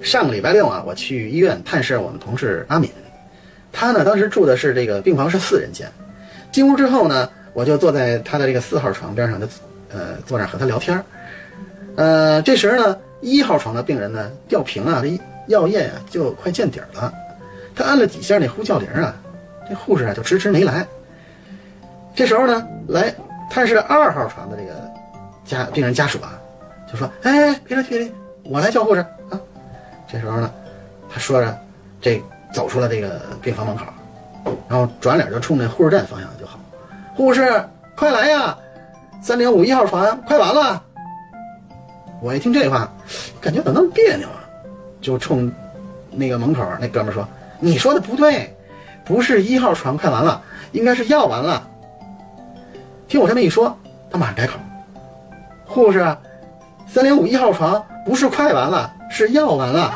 上个礼拜六啊，我去医院探视我们同事阿敏，她呢当时住的是这个病房是四人间。进屋之后呢，我就坐在她的这个四号床边上，就呃坐那和她聊天。呃，这时呢，一号床的病人呢吊瓶啊，这药液啊就快见底了。他按了几下那呼叫铃啊，这护士啊就迟迟没来。这时候呢，来探视二号床的这个家病人家属啊，就说：“哎，别着急，别着急，我来叫护士啊。”这时候呢，他说着，这走出了这个病房门口，然后转脸就冲那护士站方向就好：“护士，快来呀，三零五一号床快完了。”我一听这话，感觉怎么那么别扭啊？就冲那个门口那哥们说：“你说的不对，不是一号床快完了，应该是药完了。”听我这么一说，他马上改口：“护士，三零五一号床不是快完了，是要完了。”